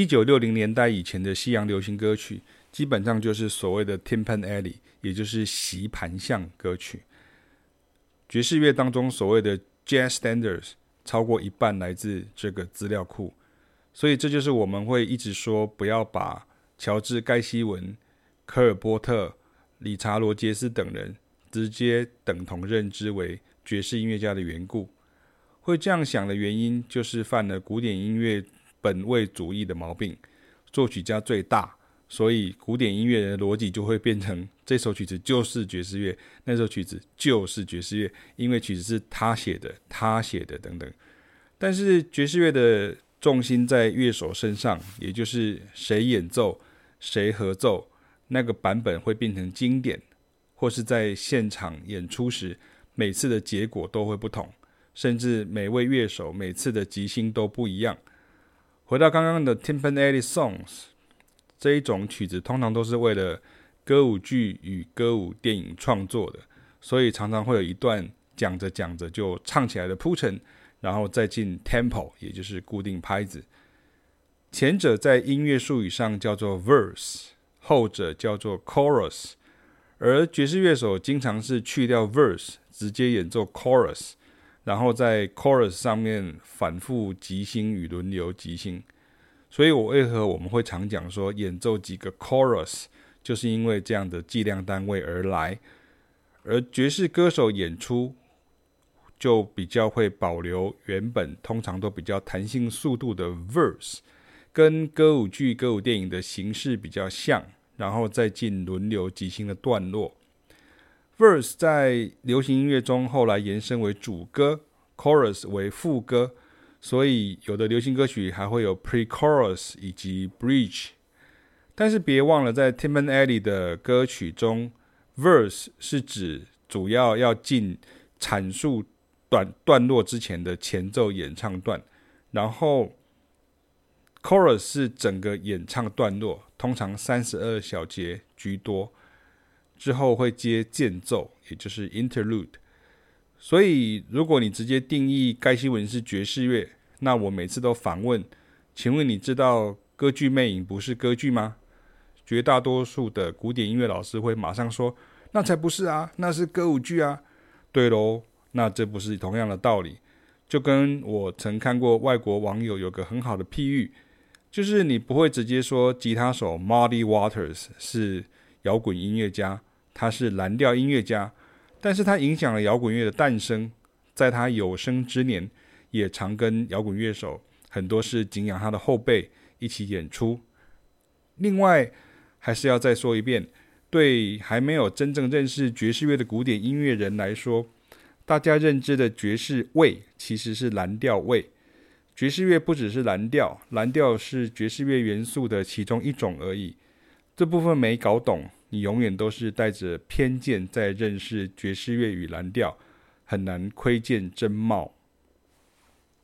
一九六零年代以前的西洋流行歌曲，基本上就是所谓的 timpan alley，也就是席盘像歌曲。爵士乐当中所谓的 Jazz Standards，超过一半来自这个资料库。所以这就是我们会一直说，不要把乔治·盖希文、科尔波特、理查·罗杰斯等人直接等同认知为爵士音乐家的缘故。会这样想的原因，就是犯了古典音乐本位主义的毛病。作曲家最大，所以古典音乐的逻辑就会变成这首曲子就是爵士乐，那首曲子就是爵士乐，因为曲子是他写的，他写的等等。但是爵士乐的重心在乐手身上，也就是谁演奏、谁合奏，那个版本会变成经典，或是在现场演出时，每次的结果都会不同。甚至每位乐手每次的即兴都不一样。回到刚刚的 Timpanelli Songs 这一种曲子，通常都是为了歌舞剧与歌舞电影创作的，所以常常会有一段讲着讲着就唱起来的铺陈，然后再进 Tempo，也就是固定拍子。前者在音乐术语上叫做 Verse，后者叫做 Chorus。而爵士乐手经常是去掉 Verse，直接演奏 Chorus。然后在 chorus 上面反复即兴与轮流即兴，所以我为何我们会常讲说演奏几个 chorus，就是因为这样的计量单位而来。而爵士歌手演出就比较会保留原本通常都比较弹性速度的 verse，跟歌舞剧、歌舞电影的形式比较像，然后再进轮流即兴的段落。Verse 在流行音乐中后来延伸为主歌，Chorus 为副歌，所以有的流行歌曲还会有 Pre-chorus 以及 Bridge。但是别忘了，在 Timpanelli 的歌曲中，Verse 是指主要要进阐述短段落之前的前奏演唱段，然后 Chorus 是整个演唱段落，通常三十二小节居多。之后会接间奏，也就是 interlude。所以，如果你直接定义该新闻是爵士乐，那我每次都反问：请问你知道《歌剧魅影》不是歌剧吗？绝大多数的古典音乐老师会马上说：那才不是啊，那是歌舞剧啊。对喽，那这不是同样的道理？就跟我曾看过外国网友有个很好的譬喻，就是你不会直接说吉他手 Muddy Waters 是摇滚音乐家。他是蓝调音乐家，但是他影响了摇滚乐的诞生。在他有生之年，也常跟摇滚乐手，很多是敬仰他的后辈一起演出。另外，还是要再说一遍，对还没有真正认识爵士乐的古典音乐人来说，大家认知的爵士味其实是蓝调味。爵士乐不只是蓝调，蓝调是爵士乐元素的其中一种而已。这部分没搞懂。你永远都是带着偏见在认识爵士乐与蓝调，很难窥见真貌。